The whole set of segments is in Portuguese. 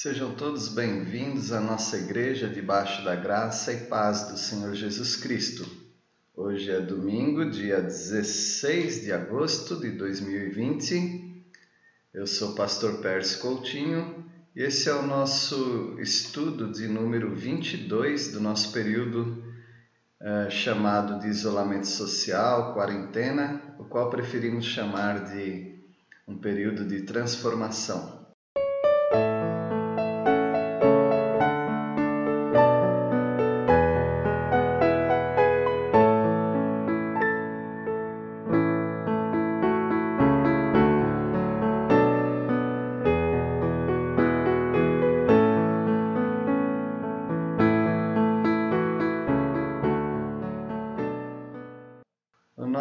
Sejam todos bem-vindos à nossa igreja debaixo da graça e paz do Senhor Jesus Cristo. Hoje é domingo, dia 16 de agosto de 2020. Eu sou o pastor Pérez Coutinho e esse é o nosso estudo de número 22 do nosso período é, chamado de isolamento social, quarentena, o qual preferimos chamar de um período de transformação.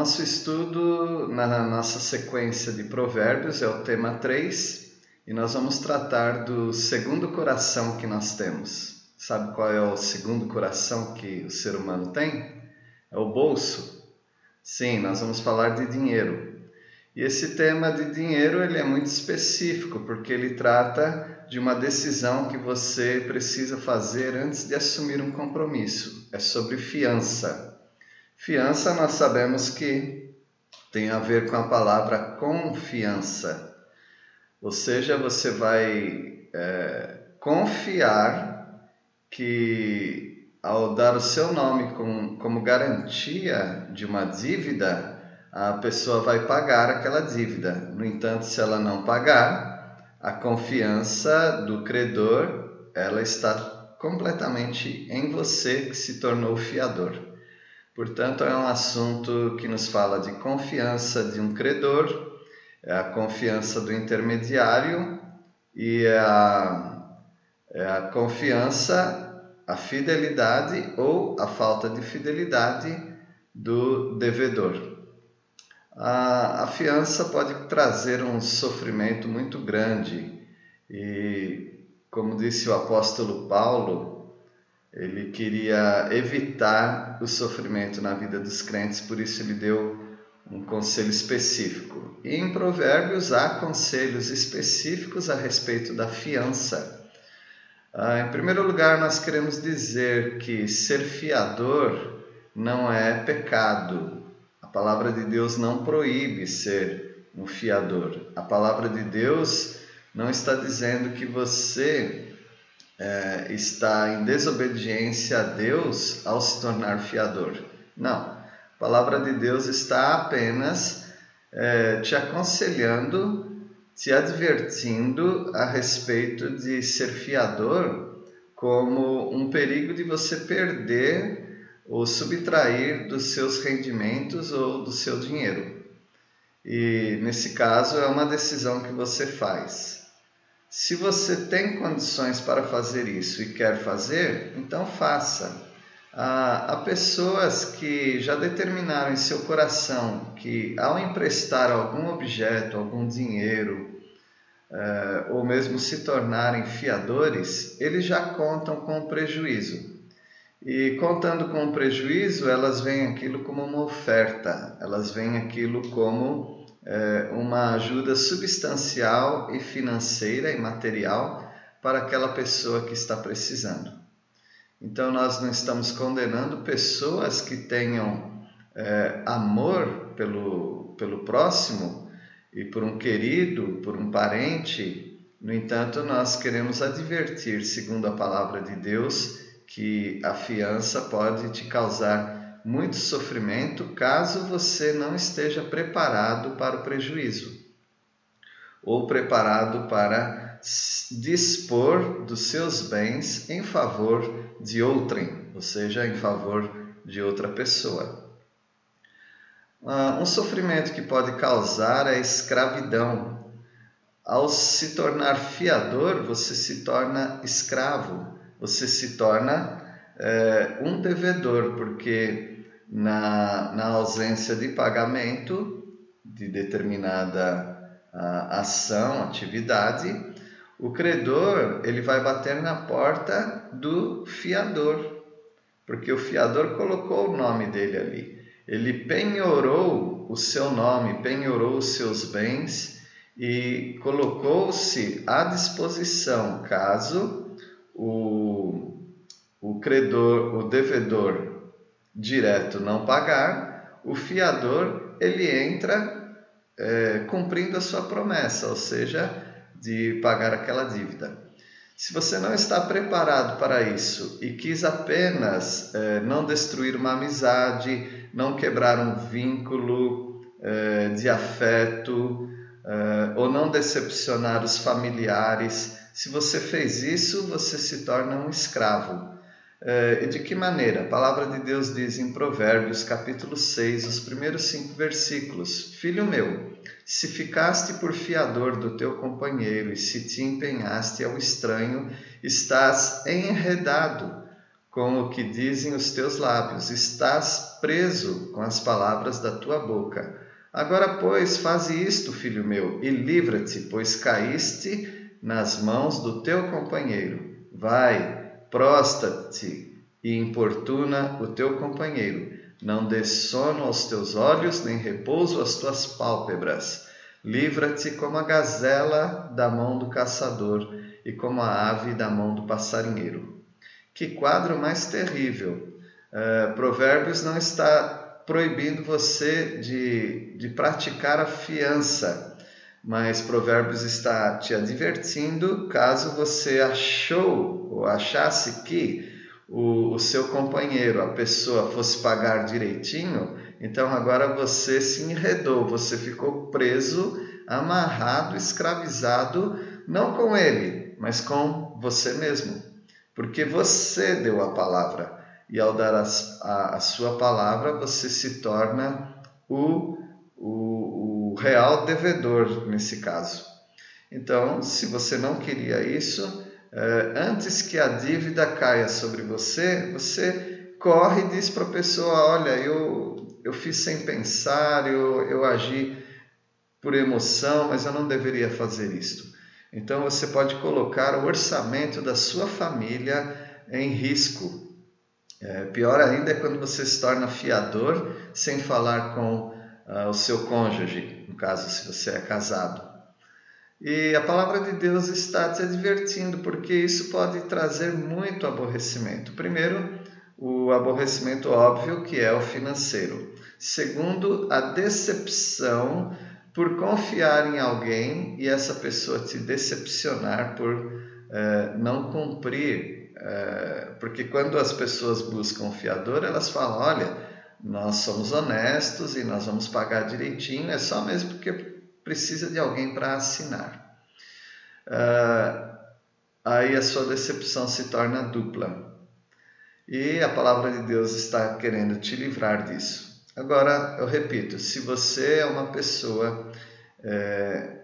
Nosso estudo na nossa sequência de provérbios é o tema 3 e nós vamos tratar do segundo coração que nós temos. Sabe qual é o segundo coração que o ser humano tem? É o bolso. Sim, nós vamos falar de dinheiro. E esse tema de dinheiro ele é muito específico porque ele trata de uma decisão que você precisa fazer antes de assumir um compromisso. É sobre fiança. Fiança nós sabemos que tem a ver com a palavra confiança, ou seja, você vai é, confiar que ao dar o seu nome com, como garantia de uma dívida, a pessoa vai pagar aquela dívida. No entanto, se ela não pagar, a confiança do credor ela está completamente em você que se tornou fiador. Portanto, é um assunto que nos fala de confiança de um credor, é a confiança do intermediário e é a, é a confiança, a fidelidade ou a falta de fidelidade do devedor. A, a fiança pode trazer um sofrimento muito grande e, como disse o apóstolo Paulo, ele queria evitar o sofrimento na vida dos crentes, por isso ele deu um conselho específico. E em Provérbios há conselhos específicos a respeito da fiança. Ah, em primeiro lugar, nós queremos dizer que ser fiador não é pecado. A palavra de Deus não proíbe ser um fiador. A palavra de Deus não está dizendo que você é, está em desobediência a Deus ao se tornar fiador. Não. A palavra de Deus está apenas é, te aconselhando, te advertindo a respeito de ser fiador como um perigo de você perder ou subtrair dos seus rendimentos ou do seu dinheiro. E nesse caso é uma decisão que você faz. Se você tem condições para fazer isso e quer fazer, então faça. Há, pessoas que já determinaram em seu coração que, ao emprestar algum objeto, algum dinheiro, eh, ou mesmo se tornarem fiadores, eles já contam com o prejuízo. E contando com o prejuízo, elas veem aquilo como uma oferta, elas veem aquilo como uma ajuda substancial e financeira e material para aquela pessoa que está precisando. Então, nós não estamos condenando pessoas que tenham é, amor pelo, pelo próximo e por um querido, por um parente. No entanto, nós queremos advertir, segundo a palavra de Deus, que a fiança pode te causar muito sofrimento caso você não esteja preparado para o prejuízo ou preparado para dispor dos seus bens em favor de outrem, ou seja, em favor de outra pessoa. Uh, um sofrimento que pode causar é a escravidão. Ao se tornar fiador, você se torna escravo, você se torna é, um devedor, porque na, na ausência de pagamento de determinada ação, atividade, o credor ele vai bater na porta do fiador, porque o fiador colocou o nome dele ali. Ele penhorou o seu nome, penhorou os seus bens e colocou-se à disposição caso o, o credor, o devedor direto não pagar, o fiador ele entra é, cumprindo a sua promessa, ou seja, de pagar aquela dívida. Se você não está preparado para isso e quis apenas é, não destruir uma amizade, não quebrar um vínculo é, de afeto é, ou não decepcionar os familiares, se você fez isso, você se torna um escravo. É, e de que maneira? A palavra de Deus diz em Provérbios, capítulo 6, os primeiros cinco versículos: Filho meu, se ficaste por fiador do teu companheiro e se te empenhaste ao estranho, estás enredado com o que dizem os teus lábios, estás preso com as palavras da tua boca. Agora, pois, faze isto, filho meu, e livra-te, pois caíste nas mãos do teu companheiro. Vai, prosta-te e importuna o teu companheiro não dê sono aos teus olhos, nem repouso às tuas pálpebras. Livra-te como a gazela da mão do caçador e como a ave da mão do passarinheiro. Que quadro mais terrível! Uh, Provérbios não está proibindo você de, de praticar a fiança, mas Provérbios está te advertindo caso você achou ou achasse que o, o seu companheiro, a pessoa, fosse pagar direitinho, então agora você se enredou, você ficou preso, amarrado, escravizado, não com ele, mas com você mesmo, porque você deu a palavra e ao dar a, a, a sua palavra você se torna o, o, o real devedor nesse caso. Então, se você não queria isso, eh, antes que a dívida caia sobre você, você corre e diz para a pessoa: Olha, eu, eu fiz sem pensar, eu, eu agi por emoção, mas eu não deveria fazer isto. Então você pode colocar o orçamento da sua família em risco. É, pior ainda é quando você se torna fiador sem falar com uh, o seu cônjuge, no caso, se você é casado. E a palavra de Deus está te advertindo, porque isso pode trazer muito aborrecimento. Primeiro, o aborrecimento óbvio, que é o financeiro. Segundo, a decepção por confiar em alguém e essa pessoa te decepcionar por eh, não cumprir. Eh, porque quando as pessoas buscam fiador, elas falam: olha, nós somos honestos e nós vamos pagar direitinho, é só mesmo porque precisa de alguém para assinar. Uh, aí a sua decepção se torna dupla. E a palavra de Deus está querendo te livrar disso. Agora, eu repito: se você é uma pessoa é,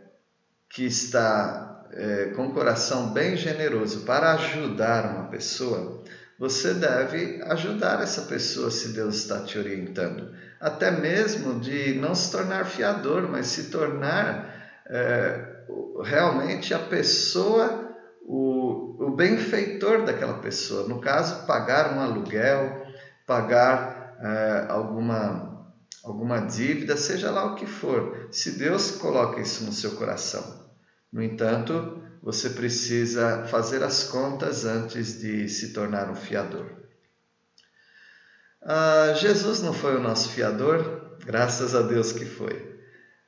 que está é, com o coração bem generoso para ajudar uma pessoa, você deve ajudar essa pessoa se Deus está te orientando até mesmo de não se tornar fiador, mas se tornar é, realmente a pessoa, o, o benfeitor daquela pessoa. No caso, pagar um aluguel, pagar é, alguma, alguma dívida, seja lá o que for. Se Deus coloca isso no seu coração. No entanto, você precisa fazer as contas antes de se tornar um fiador. Ah, Jesus não foi o nosso fiador? Graças a Deus que foi.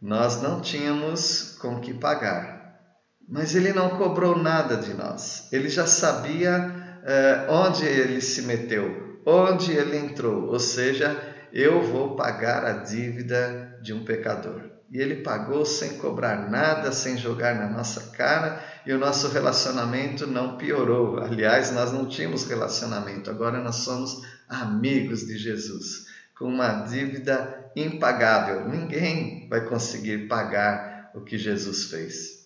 Nós não tínhamos com que pagar, mas ele não cobrou nada de nós. Ele já sabia eh, onde ele se meteu, onde ele entrou, ou seja, eu vou pagar a dívida de um pecador. E ele pagou sem cobrar nada, sem jogar na nossa cara, e o nosso relacionamento não piorou. Aliás, nós não tínhamos relacionamento, agora nós somos amigos de Jesus, com uma dívida impagável. Ninguém vai conseguir pagar o que Jesus fez.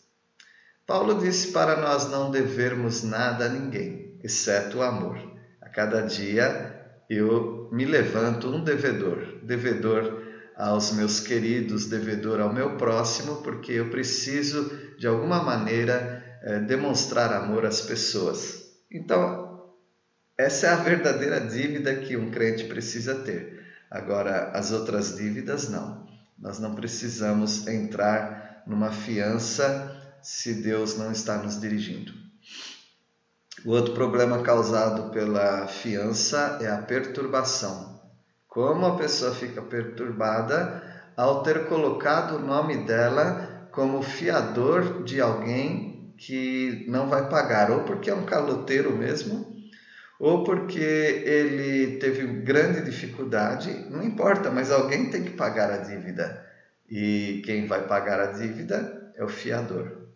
Paulo disse para nós não devermos nada a ninguém, exceto o amor. A cada dia eu me levanto um devedor, devedor aos meus queridos, devedor ao meu próximo, porque eu preciso de alguma maneira é, demonstrar amor às pessoas. Então, essa é a verdadeira dívida que um crente precisa ter. Agora, as outras dívidas não. Nós não precisamos entrar numa fiança se Deus não está nos dirigindo. O outro problema causado pela fiança é a perturbação. Como a pessoa fica perturbada ao ter colocado o nome dela como fiador de alguém que não vai pagar, ou porque é um caloteiro mesmo, ou porque ele teve grande dificuldade, não importa, mas alguém tem que pagar a dívida. E quem vai pagar a dívida é o fiador.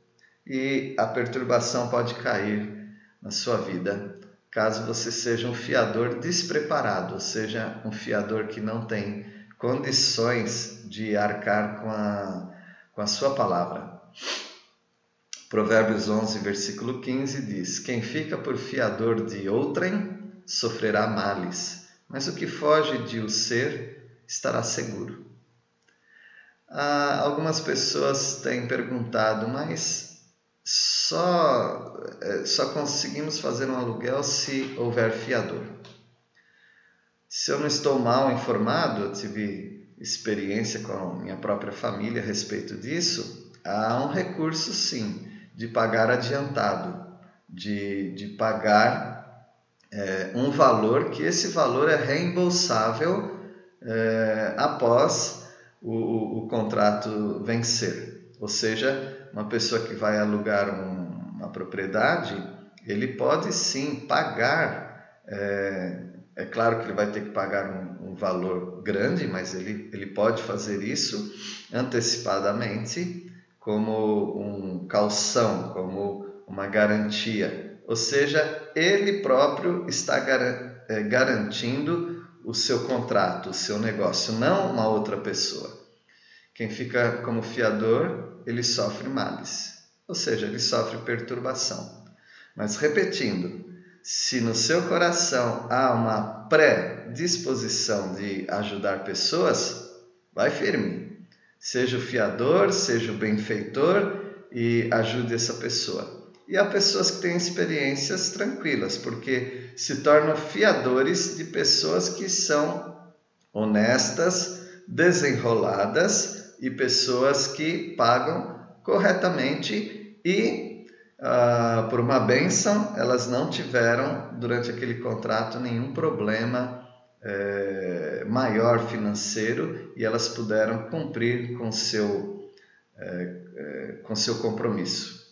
E a perturbação pode cair na sua vida caso você seja um fiador despreparado, ou seja, um fiador que não tem condições de arcar com a, com a sua palavra. Provérbios 11, versículo 15 diz: Quem fica por fiador de outrem sofrerá males, mas o que foge de o ser estará seguro. Ah, algumas pessoas têm perguntado, mas só, é, só conseguimos fazer um aluguel se houver fiador. Se eu não estou mal informado, eu tive experiência com a minha própria família a respeito disso, há um recurso sim de pagar adiantado, de, de pagar é, um valor que esse valor é reembolsável é, após o, o, contrato vencer. Ou seja, uma pessoa que vai alugar um, uma propriedade, ele pode sim pagar. É, é, claro que ele vai ter que pagar um, um, valor grande, mas ele, ele pode fazer isso antecipadamente, como um calção, como uma garantia. Ou seja, ele próprio está é, garantindo o seu contrato, o seu negócio, não uma outra pessoa. Quem fica como fiador ele sofre males, ou seja, ele sofre perturbação. Mas repetindo, se no seu coração há uma predisposição de ajudar pessoas, vai firme. Seja o fiador, seja o benfeitor e ajude essa pessoa. E há pessoas que têm experiências tranquilas, porque se tornam fiadores de pessoas que são honestas, desenroladas e pessoas que pagam corretamente e uh, por uma benção elas não tiveram durante aquele contrato nenhum problema eh, maior financeiro e elas puderam cumprir com seu eh, com seu compromisso.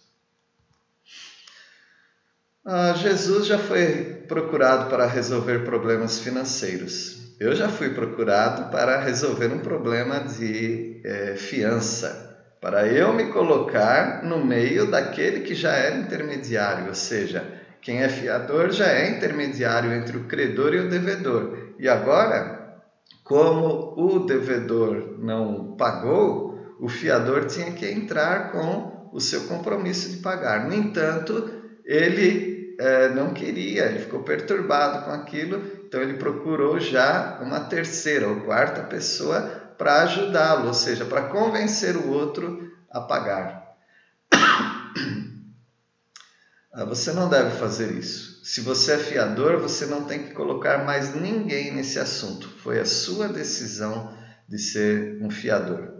Ah, Jesus já foi procurado para resolver problemas financeiros. Eu já fui procurado para resolver um problema de é, fiança, para eu me colocar no meio daquele que já era intermediário, ou seja, quem é fiador já é intermediário entre o credor e o devedor. E agora, como o devedor não pagou, o fiador tinha que entrar com o seu compromisso de pagar. No entanto, ele é, não queria, ele ficou perturbado com aquilo então ele procurou já uma terceira ou quarta pessoa para ajudá-lo, ou seja, para convencer o outro a pagar. Ah, você não deve fazer isso. Se você é fiador, você não tem que colocar mais ninguém nesse assunto. Foi a sua decisão de ser um fiador.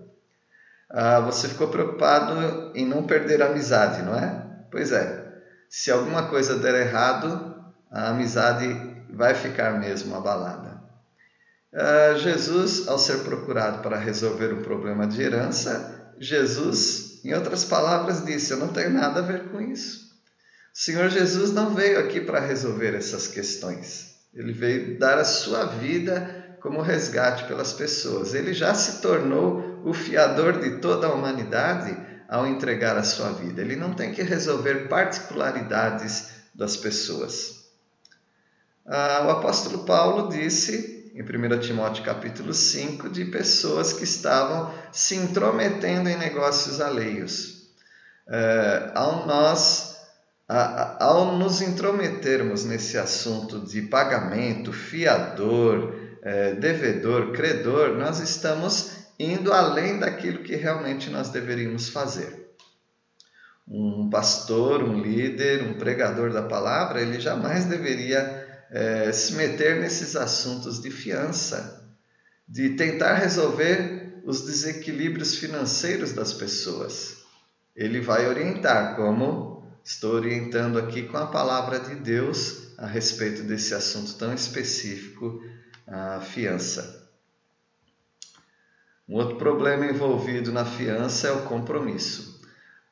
Ah, você ficou preocupado em não perder a amizade, não é? Pois é. Se alguma coisa der errado, a amizade vai ficar mesmo abalada. Uh, Jesus, ao ser procurado para resolver um problema de herança, Jesus, em outras palavras, disse: Eu não tenho nada a ver com isso. Senhor Jesus não veio aqui para resolver essas questões. Ele veio dar a sua vida como resgate pelas pessoas. Ele já se tornou o fiador de toda a humanidade ao entregar a sua vida. Ele não tem que resolver particularidades das pessoas. Ah, o apóstolo Paulo disse em 1 Timóteo capítulo 5 de pessoas que estavam se intrometendo em negócios alheios. É, ao nós, ao nos intrometermos nesse assunto de pagamento, fiador, é, devedor, credor, nós estamos indo além daquilo que realmente nós deveríamos fazer. Um pastor, um líder, um pregador da palavra, ele jamais deveria é, se meter nesses assuntos de fiança, de tentar resolver os desequilíbrios financeiros das pessoas. Ele vai orientar, como estou orientando aqui com a palavra de Deus a respeito desse assunto tão específico, a fiança. Um outro problema envolvido na fiança é o compromisso.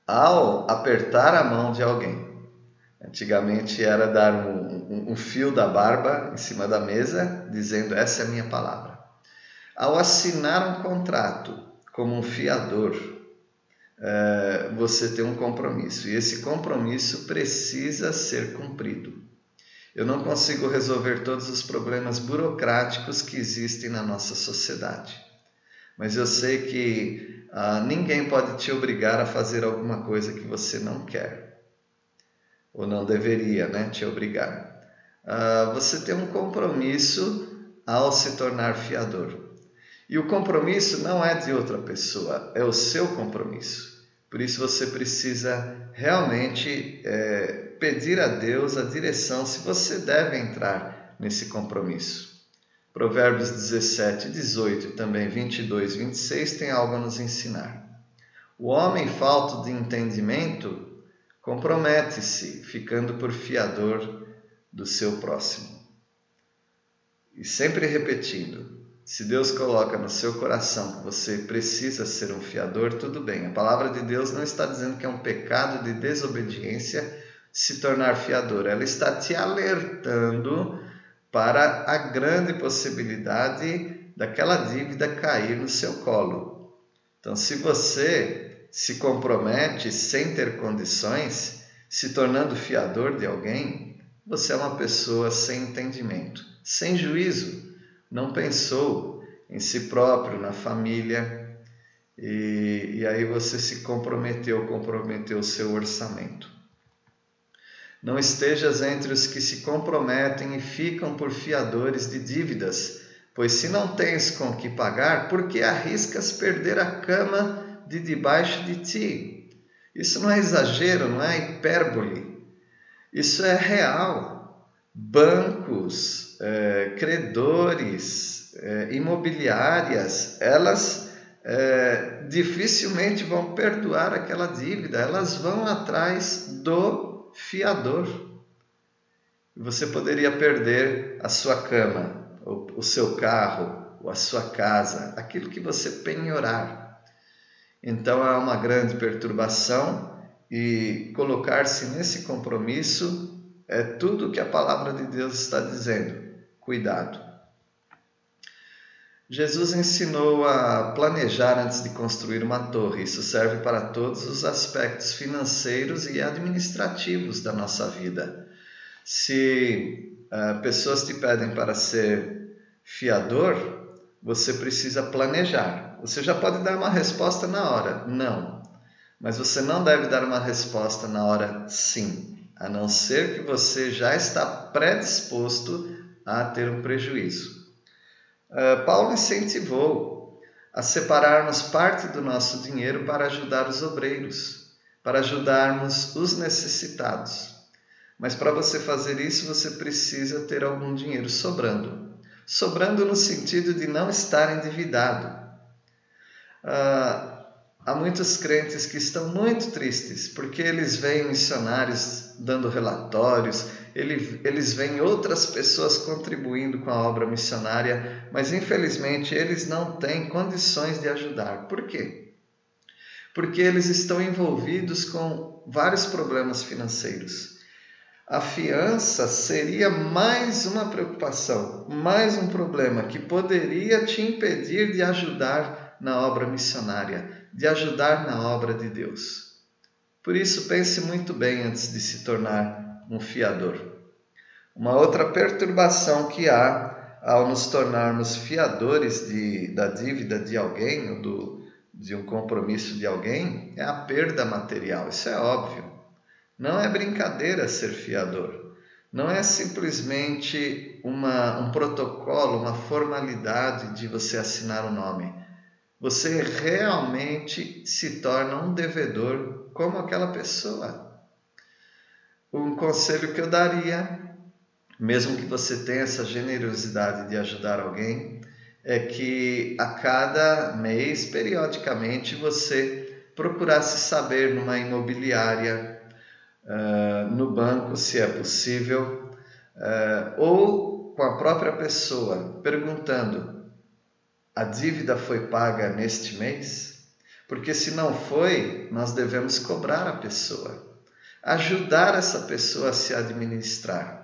Ao apertar a mão de alguém, antigamente era dar um, um, um fio da barba em cima da mesa, dizendo: Essa é a minha palavra. Ao assinar um contrato como um fiador, é, você tem um compromisso e esse compromisso precisa ser cumprido. Eu não consigo resolver todos os problemas burocráticos que existem na nossa sociedade, mas eu sei que ah, ninguém pode te obrigar a fazer alguma coisa que você não quer ou não deveria, né, te obrigar. Ah, você tem um compromisso ao se tornar fiador. E o compromisso não é de outra pessoa, é o seu compromisso. Por isso você precisa realmente é, pedir a Deus a direção se você deve entrar nesse compromisso. Provérbios 17, 18 e também 22, 26 tem algo a nos ensinar. O homem falto de entendimento compromete-se, ficando por fiador do seu próximo. E sempre repetindo: se Deus coloca no seu coração que você precisa ser um fiador, tudo bem. A palavra de Deus não está dizendo que é um pecado de desobediência se tornar fiador. Ela está te alertando para a grande possibilidade daquela dívida cair no seu colo. Então, se você se compromete sem ter condições, se tornando fiador de alguém, você é uma pessoa sem entendimento, sem juízo não pensou em si próprio, na família, e, e aí você se comprometeu, comprometeu o seu orçamento. Não estejas entre os que se comprometem e ficam por fiadores de dívidas, pois se não tens com que pagar, por que arriscas perder a cama de debaixo de ti? Isso não é exagero, não é hipérbole. Isso é real bancos, é, credores, é, imobiliárias, elas é, dificilmente vão perdoar aquela dívida, elas vão atrás do fiador. Você poderia perder a sua cama, o, o seu carro, ou a sua casa, aquilo que você penhorar. Então há uma grande perturbação e colocar-se nesse compromisso é tudo o que a palavra de Deus está dizendo. Cuidado. Jesus ensinou a planejar antes de construir uma torre. Isso serve para todos os aspectos financeiros e administrativos da nossa vida. Se uh, pessoas te pedem para ser fiador, você precisa planejar. Você já pode dar uma resposta na hora, não. Mas você não deve dar uma resposta na hora, sim a não ser que você já está predisposto a ter um prejuízo. Uh, Paulo incentivou a separarmos parte do nosso dinheiro para ajudar os obreiros, para ajudarmos os necessitados. Mas para você fazer isso, você precisa ter algum dinheiro sobrando. Sobrando no sentido de não estar endividado. Uh, Há muitos crentes que estão muito tristes porque eles veem missionários dando relatórios, eles veem outras pessoas contribuindo com a obra missionária, mas infelizmente eles não têm condições de ajudar. Por quê? Porque eles estão envolvidos com vários problemas financeiros. A fiança seria mais uma preocupação, mais um problema que poderia te impedir de ajudar na obra missionária de ajudar na obra de Deus. Por isso, pense muito bem antes de se tornar um fiador. Uma outra perturbação que há ao nos tornarmos fiadores de, da dívida de alguém ou do, de um compromisso de alguém é a perda material. Isso é óbvio. Não é brincadeira ser fiador. Não é simplesmente uma, um protocolo, uma formalidade de você assinar o nome você realmente se torna um devedor como aquela pessoa. Um conselho que eu daria, mesmo que você tenha essa generosidade de ajudar alguém, é que a cada mês, periodicamente, você procurasse saber numa imobiliária, uh, no banco, se é possível, uh, ou com a própria pessoa, perguntando: a dívida foi paga neste mês? Porque se não foi, nós devemos cobrar a pessoa, ajudar essa pessoa a se administrar.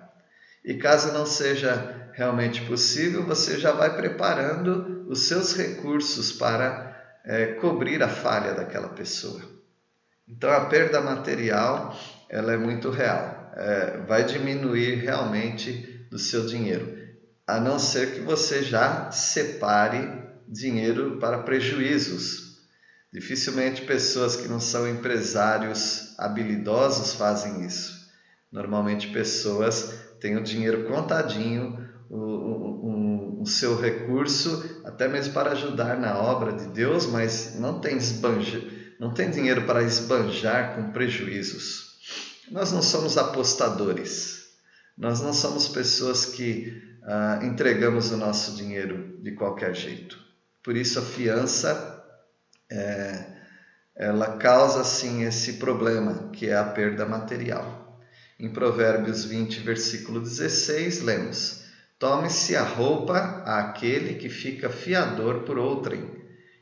E caso não seja realmente possível, você já vai preparando os seus recursos para é, cobrir a falha daquela pessoa. Então a perda material ela é muito real, é, vai diminuir realmente do seu dinheiro, a não ser que você já separe dinheiro para prejuízos Dificilmente pessoas que não são empresários habilidosos fazem isso. Normalmente pessoas têm o dinheiro contadinho, o, o, o, seu recurso, até mesmo para ajudar na obra de Deus, mas não tem, esbanja, não tem dinheiro para esbanjar com prejuízos. Nós não somos apostadores, nós não somos pessoas que ah, entregamos o nosso dinheiro de qualquer jeito. Por isso a fiança é, ela causa sim esse problema, que é a perda material. Em Provérbios 20, versículo 16, lemos: Tome-se a roupa àquele que fica fiador por outrem,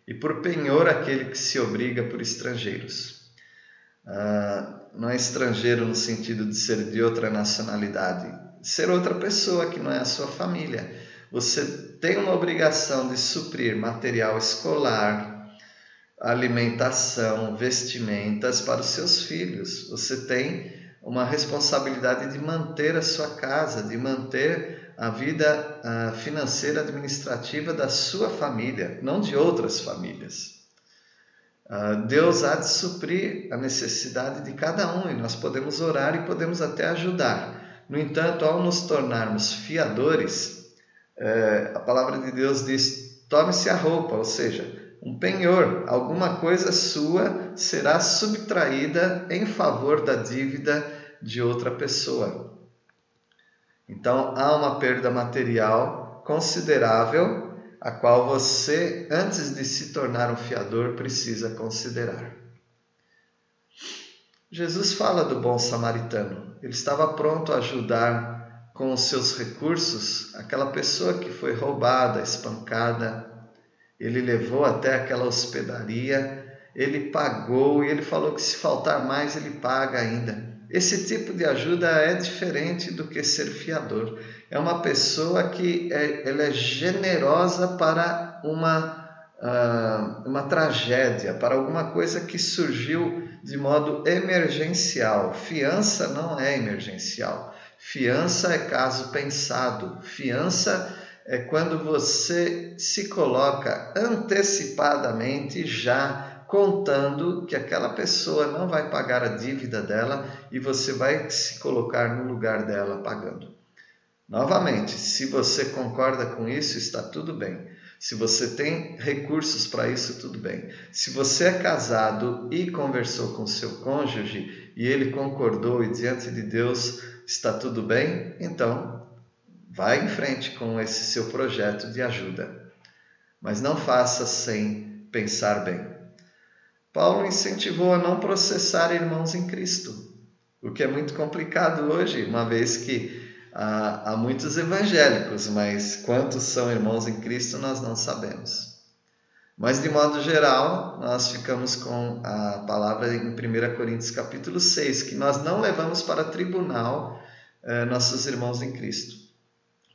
e por penhor aquele que se obriga por estrangeiros. Ah, não é estrangeiro no sentido de ser de outra nacionalidade, ser outra pessoa que não é a sua família. Você tem uma obrigação de suprir material escolar, alimentação, vestimentas para os seus filhos. Você tem uma responsabilidade de manter a sua casa, de manter a vida financeira administrativa da sua família, não de outras famílias. Deus há de suprir a necessidade de cada um e nós podemos orar e podemos até ajudar. No entanto, ao nos tornarmos fiadores, é, a palavra de Deus diz: tome-se a roupa, ou seja, um penhor, alguma coisa sua será subtraída em favor da dívida de outra pessoa. Então há uma perda material considerável, a qual você, antes de se tornar um fiador, precisa considerar. Jesus fala do bom samaritano. Ele estava pronto a ajudar com os seus recursos aquela pessoa que foi roubada, espancada, ele levou até aquela hospedaria, ele pagou e ele falou que se faltar mais ele paga ainda. Esse tipo de ajuda é diferente do que ser fiador. É uma pessoa que é, ela é generosa para uma, uh, uma tragédia, para alguma coisa que surgiu de modo emergencial. Fiança não é emergencial. Fiança é caso pensado. Fiança é quando você se coloca antecipadamente já contando que aquela pessoa não vai pagar a dívida dela e você vai se colocar no lugar dela pagando. Novamente, se você concorda com isso, está tudo bem. Se você tem recursos para isso, tudo bem. Se você é casado e conversou com seu cônjuge e ele concordou e diante de Deus está tudo bem, então Vai em frente com esse seu projeto de ajuda, mas não faça sem pensar bem. Paulo incentivou a não processar irmãos em Cristo, o que é muito complicado hoje, uma vez que há, há muitos evangélicos, mas quantos são irmãos em Cristo nós não sabemos. Mas de modo geral, nós ficamos com a palavra em 1 Coríntios capítulo 6, que nós não levamos para tribunal eh, nossos irmãos em Cristo.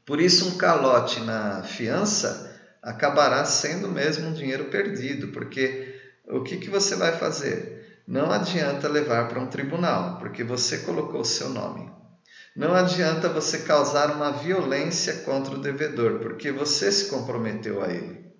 Por isso, um calote na fiança acabará sendo mesmo um dinheiro perdido, porque o que, que você vai fazer? Não adianta levar para um tribunal, porque você colocou o seu nome. Não adianta você causar uma violência contra o devedor, porque você se comprometeu a ele.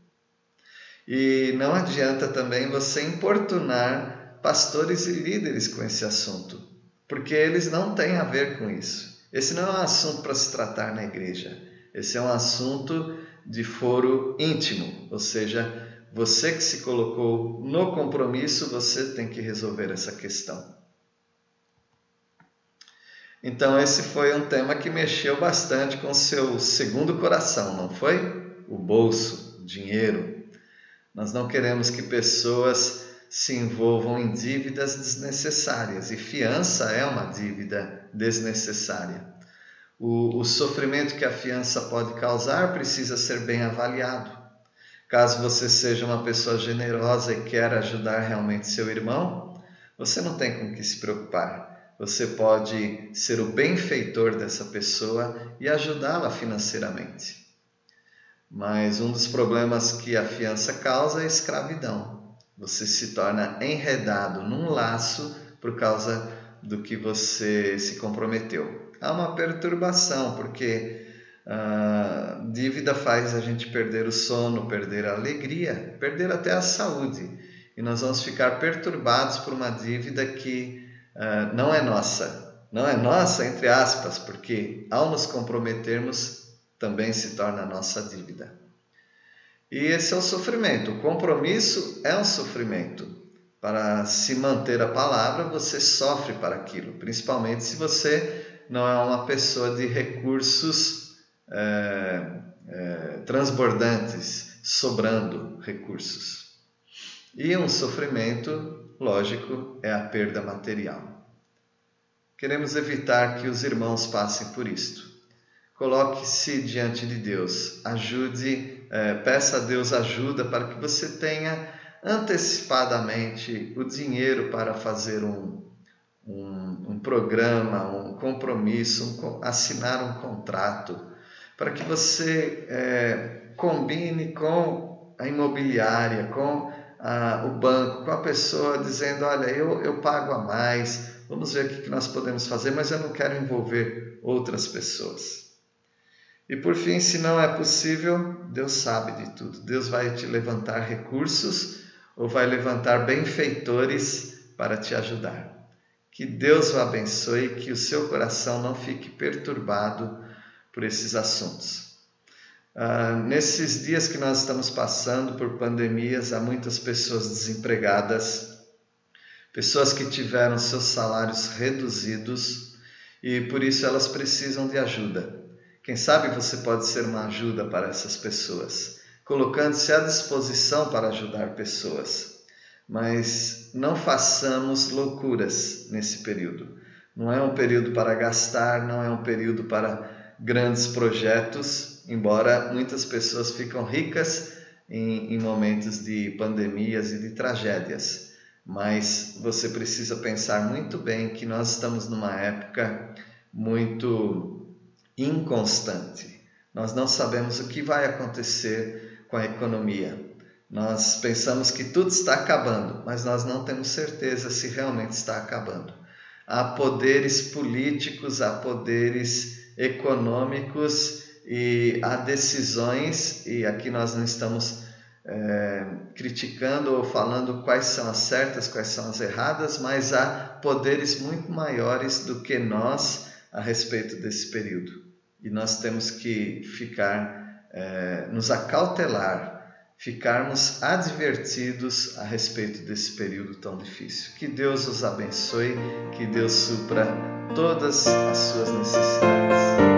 E não adianta também você importunar pastores e líderes com esse assunto, porque eles não têm a ver com isso. Esse não é um assunto para se tratar na igreja. Esse é um assunto de foro íntimo, ou seja, você que se colocou no compromisso, você tem que resolver essa questão. Então, esse foi um tema que mexeu bastante com seu segundo coração, não foi? O bolso dinheiro. Nós não queremos que pessoas se envolvam em dívidas desnecessárias e fiança é uma dívida desnecessária. O, o sofrimento que a fiança pode causar precisa ser bem avaliado. Caso você seja uma pessoa generosa e queira ajudar realmente seu irmão, você não tem com que se preocupar. Você pode ser o benfeitor dessa pessoa e ajudá-la financeiramente. Mas um dos problemas que a fiança causa é a escravidão. Você se torna enredado num laço por causa do que você se comprometeu. Há uma perturbação, porque a dívida faz a gente perder o sono, perder a alegria, perder até a saúde. E nós vamos ficar perturbados por uma dívida que uh, não é nossa. Não é nossa, entre aspas, porque ao nos comprometermos, também se torna nossa dívida. E esse é o sofrimento. O compromisso é um sofrimento. Para se manter a palavra, você sofre para aquilo, principalmente se você não é uma pessoa de recursos é, é, transbordantes, sobrando recursos. E um sofrimento, lógico, é a perda material. Queremos evitar que os irmãos passem por isto. Coloque-se diante de Deus, ajude, é, peça a Deus ajuda para que você tenha antecipadamente o dinheiro para fazer um, um, um programa, um compromisso, um, assinar um contrato, para que você é, combine com a imobiliária, com a, o banco, com a pessoa dizendo: Olha, eu, eu pago a mais, vamos ver o que, que nós podemos fazer, mas eu não quero envolver outras pessoas. E por fim, se não é possível, Deus sabe de tudo. Deus vai te levantar recursos ou vai levantar benfeitores para te ajudar. Que Deus o abençoe e que o seu coração não fique perturbado por esses assuntos. Ah, nesses dias que nós estamos passando por pandemias, há muitas pessoas desempregadas, pessoas que tiveram seus salários reduzidos e por isso elas precisam de ajuda. Quem sabe você pode ser uma ajuda para essas pessoas, colocando-se à disposição para ajudar pessoas. Mas não façamos loucuras nesse período. Não é um período para gastar, não é um período para grandes projetos, embora muitas pessoas ficam ricas em, em momentos de pandemias e de tragédias. Mas você precisa pensar muito bem que nós estamos numa época muito inconstante. Nós não sabemos o que vai acontecer com a economia. Nós pensamos que tudo está acabando, mas nós não temos certeza se realmente está acabando. Há poderes políticos, há poderes econômicos e há decisões, e aqui nós não estamos é, criticando ou falando quais são as certas, quais são as erradas, mas há poderes muito maiores do que nós a respeito desse período e nós temos que ficar, é, nos acautelar, ficarmos advertidos a respeito desse período tão difícil. Que Deus os abençoe, que Deus supra todas as suas necessidades.